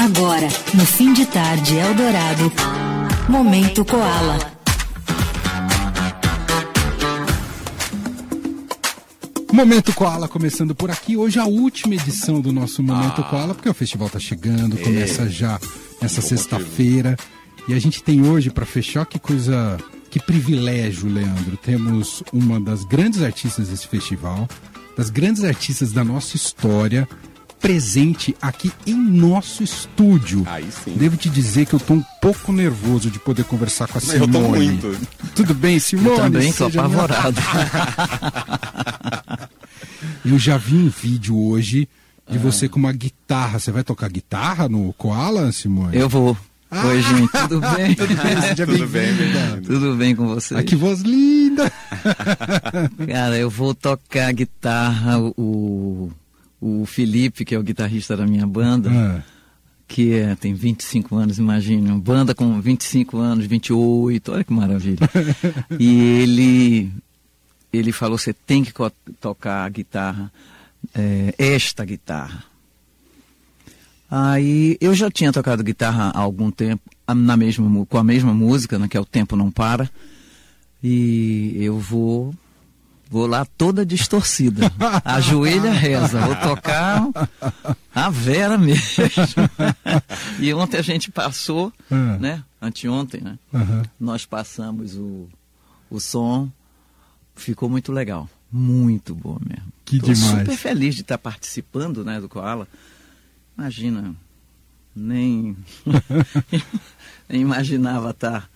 Agora, no fim de tarde Eldorado, Momento Koala. Momento Koala começando por aqui. Hoje a última edição do nosso Momento ah, Koala, porque o festival tá chegando, é. começa já nessa sexta-feira. E a gente tem hoje para fechar que coisa, que privilégio, Leandro. Temos uma das grandes artistas desse festival, das grandes artistas da nossa história, presente aqui em nosso estúdio. Aí sim. Devo te dizer que eu tô um pouco nervoso de poder conversar com a Simone. Eu tô muito. Tudo bem, Simone? Eu também tô apavorado. eu já vi um vídeo hoje de ah. você com uma guitarra. Você vai tocar guitarra no Koala, Simone? Eu vou. Ah, Oi, gente, tudo bem? tudo bem, tudo bem, bem Tudo bem com você? Ah, que voz linda! Cara, eu vou tocar guitarra, o, o Felipe, que é o guitarrista da minha banda, ah. que é, tem 25 anos, imagina, uma banda com 25 anos, 28, olha que maravilha. e ele, ele falou, você tem que tocar a guitarra, é, esta guitarra. Aí eu já tinha tocado guitarra há algum tempo, na mesma, com a mesma música, né, que é O Tempo Não Para. E eu vou Vou lá toda distorcida. Ajoelha, reza. Vou tocar a Vera mesmo. e ontem a gente passou, uhum. né? Anteontem, né? Uhum. Nós passamos o, o som. Ficou muito legal. Muito bom mesmo. Que Tô demais. super feliz de estar participando, né, do Koala. Imagina, nem, nem imaginava estar,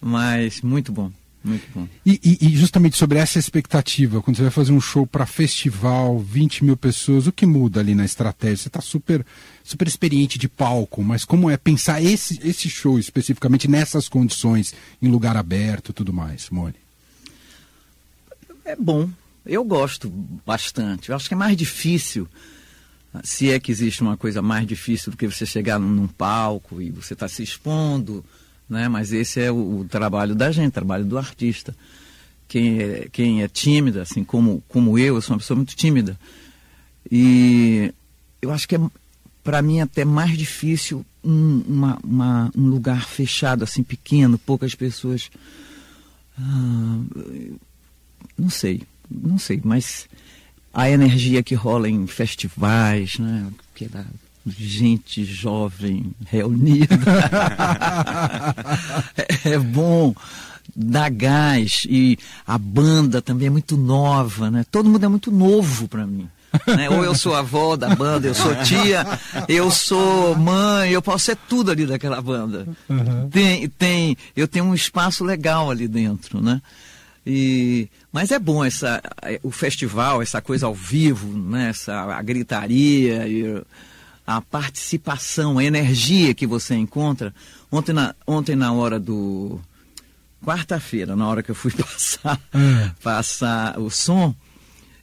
mas muito bom. Muito bom. E, e, e, justamente sobre essa expectativa, quando você vai fazer um show para festival, 20 mil pessoas, o que muda ali na estratégia? Você está super, super experiente de palco, mas como é pensar esse, esse show especificamente nessas condições, em lugar aberto e tudo mais, Simone? É bom. Eu gosto bastante. Eu acho que é mais difícil, se é que existe uma coisa mais difícil do que você chegar num palco e você está se expondo né? Mas esse é o, o, trabalho da gente, trabalho do artista. Quem é, quem é tímida, assim como, como eu, eu sou uma pessoa muito tímida. E eu acho que é, para mim, até mais difícil um, uma, uma, um lugar fechado, assim, pequeno, poucas pessoas. Ah, não sei, não sei, mas a energia que rola em festivais, né? Que é da, gente jovem reunida. é, é bom dar gás e a banda também é muito nova, né? Todo mundo é muito novo para mim. Né? Ou eu sou avó da banda, eu sou tia, eu sou mãe, eu posso ser tudo ali daquela banda. Uhum. Tem, tem, eu tenho um espaço legal ali dentro, né? E, mas é bom essa, o festival, essa coisa ao vivo, né? essa a gritaria. E, a participação, a energia que você encontra. Ontem na, ontem na hora do. Quarta-feira, na hora que eu fui passar, hum. passar o som,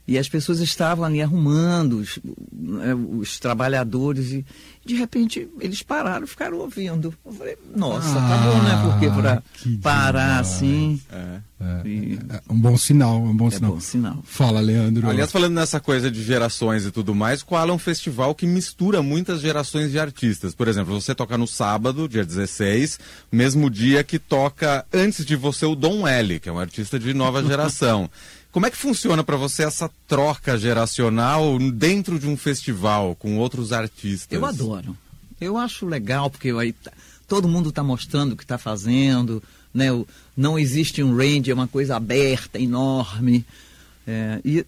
e as pessoas estavam ali arrumando, os, né, os trabalhadores, e de repente eles pararam, ficaram ouvindo. Eu falei, nossa, ah, tá bom, né? Porque para parar demais. assim. É, é, e... é, um bom sinal, um bom é sinal. bom sinal. Fala, Leandro. Aliás, falando nessa coisa de gerações e tudo mais, o Koala é um festival que mistura muitas gerações de artistas. Por exemplo, você toca no sábado, dia 16, mesmo dia que toca antes de você o Dom L, que é um artista de nova geração. Como é que funciona para você essa troca geracional dentro de um festival com outros artistas? Eu adoro. Eu acho legal porque aí tá, todo mundo está mostrando o que está fazendo, né? Não existe um range, é uma coisa aberta, enorme. É, e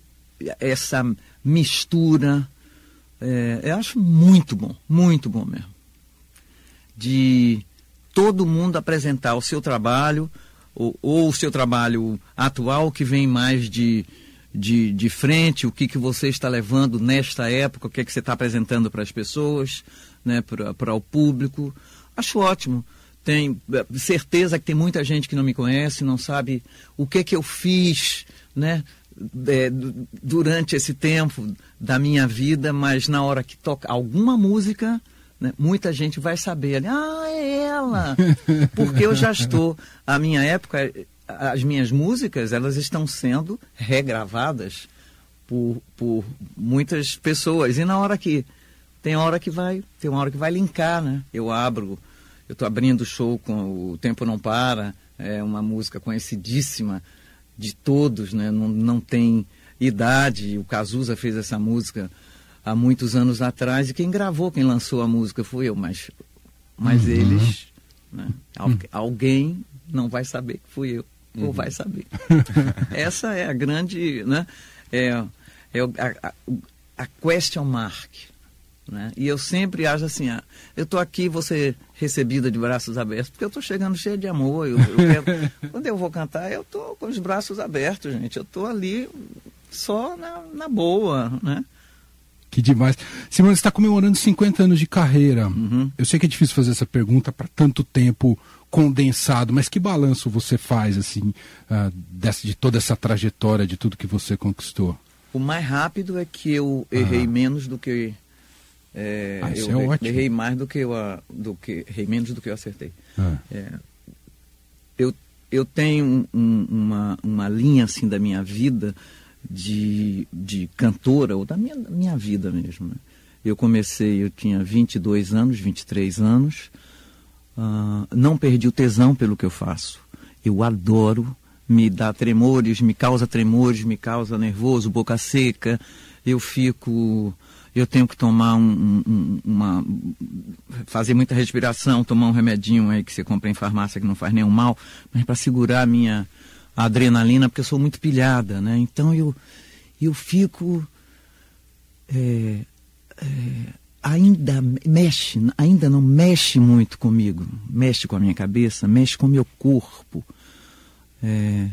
essa mistura, é, eu acho muito bom, muito bom mesmo. De todo mundo apresentar o seu trabalho ou, ou o seu trabalho atual que vem mais de, de, de frente, o que, que você está levando nesta época, o que, é que você está apresentando para as pessoas, né, para o público. Acho ótimo. Tenho eh, certeza que tem muita gente que não me conhece, não sabe o que, que eu fiz né, é, durante esse tempo da minha vida, mas na hora que toca alguma música, né? Muita gente vai saber, ah, é ela, porque eu já estou. A minha época, as minhas músicas, elas estão sendo regravadas por, por muitas pessoas. E na hora que tem hora que vai, tem uma hora que vai linkar, né? Eu abro, eu estou abrindo o show com o Tempo Não Para, é uma música conhecidíssima de todos, né? Não, não tem idade. O Cazuza fez essa música há muitos anos atrás e quem gravou, quem lançou a música fui eu, mas, mas uhum. eles, né? Uhum. alguém não vai saber que fui eu, uhum. ou vai saber. Essa é a grande, né? É, é a, a, a question mark. Né? E eu sempre acho assim, ah, eu estou aqui, ser recebida de braços abertos, porque eu estou chegando cheio de amor. Eu, eu quero, quando eu vou cantar, eu estou com os braços abertos, gente. Eu estou ali só na, na boa, né? Que demais. Simone, você está comemorando 50 anos de carreira. Uhum. Eu sei que é difícil fazer essa pergunta para tanto tempo condensado, mas que balanço você faz, assim, uh, dessa, de toda essa trajetória, de tudo que você conquistou? O mais rápido é que eu errei ah. menos do que é, ah, eu é ótimo. errei mais do que eu do que errei menos do que eu acertei. Ah. É, eu eu tenho um, uma uma linha assim da minha vida de, de cantora ou da minha minha vida mesmo. Né? Eu comecei, eu tinha 22 anos, 23 anos. Uh, não perdi o tesão pelo que eu faço. Eu adoro, me dá tremores, me causa tremores, me causa nervoso, boca seca. Eu fico eu tenho que tomar um, um, uma. fazer muita respiração, tomar um remedinho aí que você compra em farmácia que não faz nenhum mal, mas para segurar a minha adrenalina, porque eu sou muito pilhada, né? Então eu, eu fico. É, é, ainda mexe, ainda não mexe muito comigo, mexe com a minha cabeça, mexe com o meu corpo. É,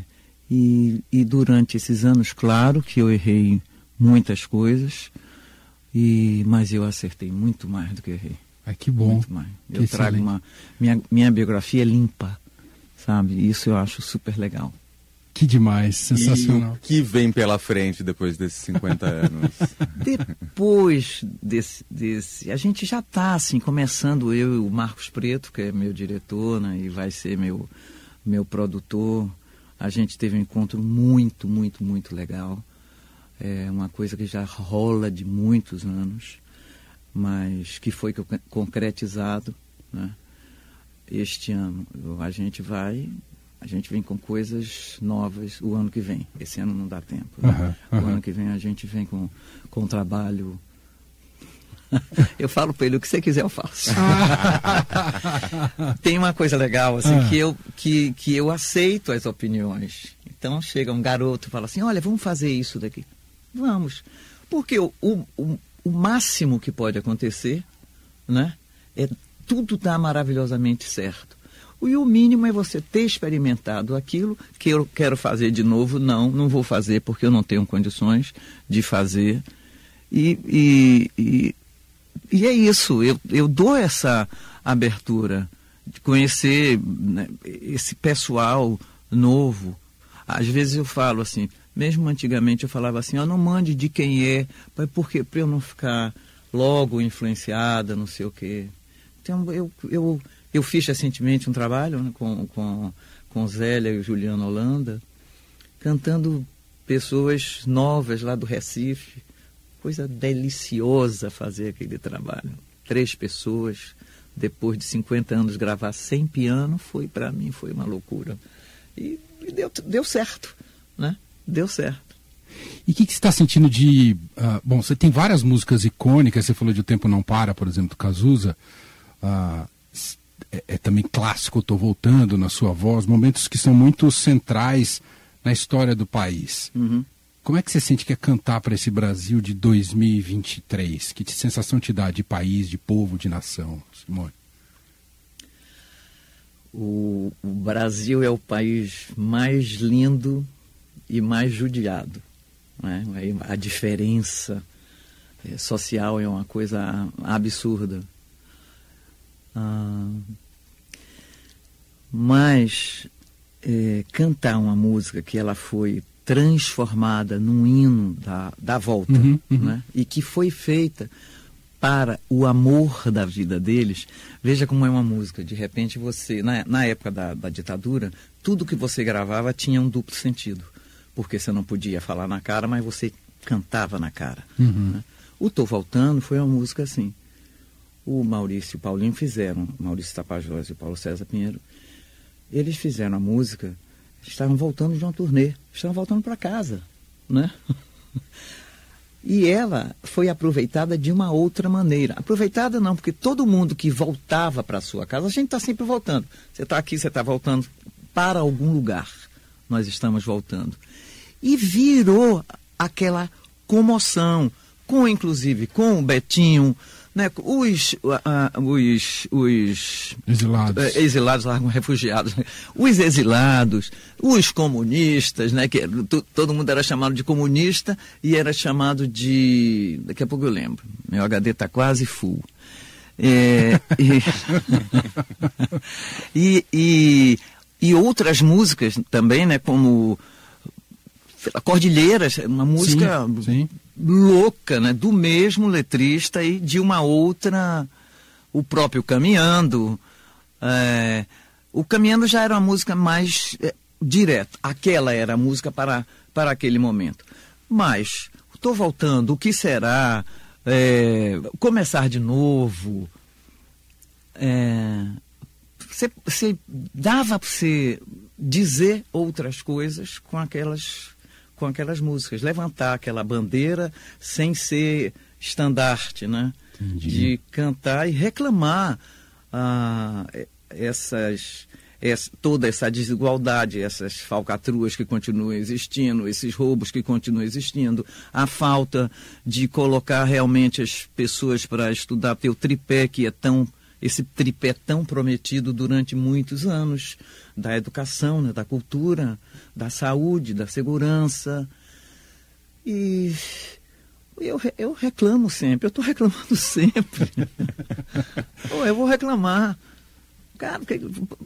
e, e durante esses anos, claro que eu errei muitas coisas, e, mas eu acertei muito mais do que errei. Ai, que bom. Muito mais. Eu que trago excelente. uma. Minha, minha biografia é limpa, sabe? Isso eu acho super legal. Que demais, sensacional. E o que vem pela frente depois desses 50 anos? depois desse, desse. A gente já está, assim, começando, eu e o Marcos Preto, que é meu diretor, né? E vai ser meu, meu produtor. A gente teve um encontro muito, muito, muito legal é uma coisa que já rola de muitos anos, mas que foi concretizado né? este ano. A gente vai, a gente vem com coisas novas o ano que vem. Esse ano não dá tempo. Né? Uhum, uhum. O ano que vem a gente vem com, com um trabalho. eu falo para ele o que você quiser eu faço. Tem uma coisa legal assim uhum. que eu que, que eu aceito as opiniões. Então chega um garoto e fala assim, olha, vamos fazer isso daqui. Vamos. Porque o, o, o máximo que pode acontecer né, é tudo dar maravilhosamente certo. E o mínimo é você ter experimentado aquilo que eu quero fazer de novo. Não, não vou fazer porque eu não tenho condições de fazer. E, e, e, e é isso, eu, eu dou essa abertura de conhecer né, esse pessoal novo. Às vezes eu falo assim, mesmo antigamente eu falava assim, oh, não mande de quem é, porque para eu não ficar logo influenciada, não sei o quê. Então eu, eu, eu fiz recentemente um trabalho né, com, com, com Zélia e o Juliano Holanda, cantando pessoas novas lá do Recife. Coisa deliciosa fazer aquele trabalho. Três pessoas, depois de 50 anos gravar sem piano, foi para mim, foi uma loucura. E, e deu, deu certo, né? deu certo. E o que, que, você está sentindo de. Uh, bom, você tem várias músicas icônicas, você falou de O Tempo Não Para, por exemplo, do Cazuza. Uh, é, é, também clássico, estou voltando na sua voz, momentos que são muito centrais na história do país. Uhum. Como é que você sente que é cantar para esse Brasil de 2023? Que sensação te dá de país, de povo, de nação, Simone? O, o Brasil é o país mais lindo e mais judiado. Né? A diferença é, social é uma coisa absurda. Ah, mas é, cantar uma música que ela foi transformada num hino da, da volta, uhum, uhum. Né? e que foi feita para o amor da vida deles. Veja como é uma música. De repente você, na, na época da, da ditadura, tudo que você gravava tinha um duplo sentido porque você não podia falar na cara, mas você cantava na cara. Uhum. Né? O Tô Voltando foi uma música assim. O Maurício e o Paulinho fizeram, Maurício Tapajós e o Paulo César Pinheiro, eles fizeram a música, estavam voltando de uma turnê, estavam voltando para casa, né? E ela foi aproveitada de uma outra maneira. Aproveitada não, porque todo mundo que voltava para sua casa, a gente está sempre voltando. Você está aqui, você está voltando para algum lugar. Nós estamos voltando. E virou aquela comoção, com inclusive com o Betinho, né, os, uh, os, os exilados, uh, exilados refugiados, os exilados, os comunistas, né, que todo mundo era chamado de comunista e era chamado de, daqui a pouco eu lembro, meu HD está quase full. É, e, e, e, e, outras músicas também, né, como Cordilheiras, uma música sim, sim. Louca, né? Do mesmo letrista e de uma outra, o próprio Caminhando. É, o Caminhando já era uma música mais é, direta. Aquela era a música para, para aquele momento. Mas, estou voltando, o que será? É, começar de novo. Você é, dava para você dizer outras coisas com aquelas com aquelas músicas, levantar aquela bandeira sem ser estandarte, né? Entendi. De cantar e reclamar ah, essas, essa, toda essa desigualdade, essas falcatruas que continuam existindo, esses roubos que continuam existindo, a falta de colocar realmente as pessoas para estudar teu tripé que é tão esse tripé tão prometido durante muitos anos da educação, né, da cultura, da saúde, da segurança. E eu, eu reclamo sempre, eu estou reclamando sempre. eu vou reclamar. Cara,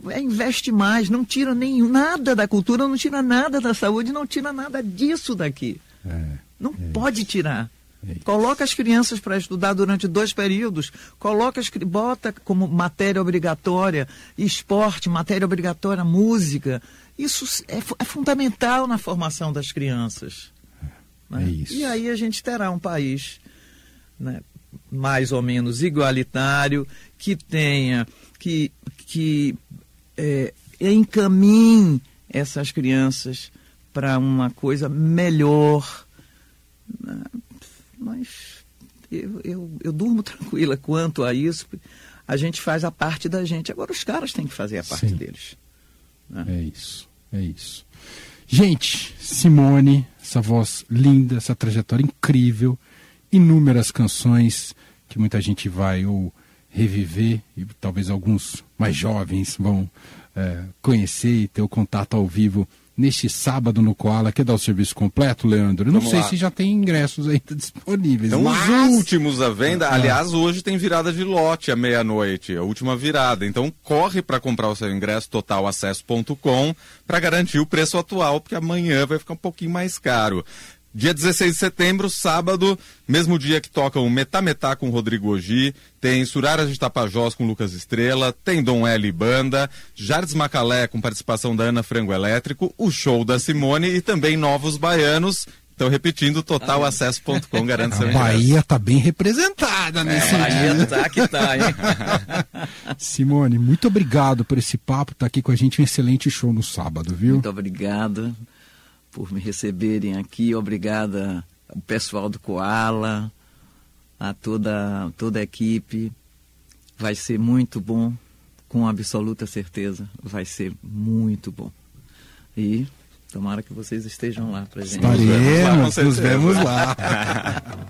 é, investe mais, não tira nem nada da cultura, não tira nada da saúde, não tira nada disso daqui. É, não é pode isso. tirar. É coloca as crianças para estudar durante dois períodos, coloca as, bota como matéria obrigatória esporte, matéria obrigatória música. Isso é, é fundamental na formação das crianças. Né? É isso. E aí a gente terá um país né, mais ou menos igualitário, que tenha, que, que é, encaminhe essas crianças para uma coisa melhor. Né? Mas eu, eu, eu durmo tranquila quanto a isso. A gente faz a parte da gente. Agora os caras têm que fazer a parte Sim. deles. Né? É isso, é isso. Gente, Simone, essa voz linda, essa trajetória incrível, inúmeras canções que muita gente vai ou reviver e talvez alguns mais jovens vão é, conhecer e ter o contato ao vivo neste sábado no Koala. Quer dar o serviço completo, Leandro? Eu não Vamos sei lá. se já tem ingressos ainda disponíveis. São mas... os últimos à venda. Ah. Aliás, hoje tem virada de lote à meia-noite, a última virada. Então corre para comprar o seu ingresso totalacesso.com para garantir o preço atual, porque amanhã vai ficar um pouquinho mais caro. Dia 16 de setembro, sábado, mesmo dia que toca o Metá Metá com Rodrigo Ogi, tem Suraras de Tapajós com Lucas Estrela, tem Dom L Banda, Jardes Macalé com participação da Ana Frango Elétrico, o show da Simone e também Novos Baianos. Então, repetindo, totalacesso.com garante seu A Bahia está bem representada nesse é, Bahia dia. tá que tá, hein? Simone, muito obrigado por esse papo, tá aqui com a gente, um excelente show no sábado, viu? Muito obrigado por me receberem aqui. Obrigada ao pessoal do Koala, a toda, toda a equipe. Vai ser muito bom, com absoluta certeza. Vai ser muito bom. E tomara que vocês estejam lá para gente. Estaremos, nos vemos lá.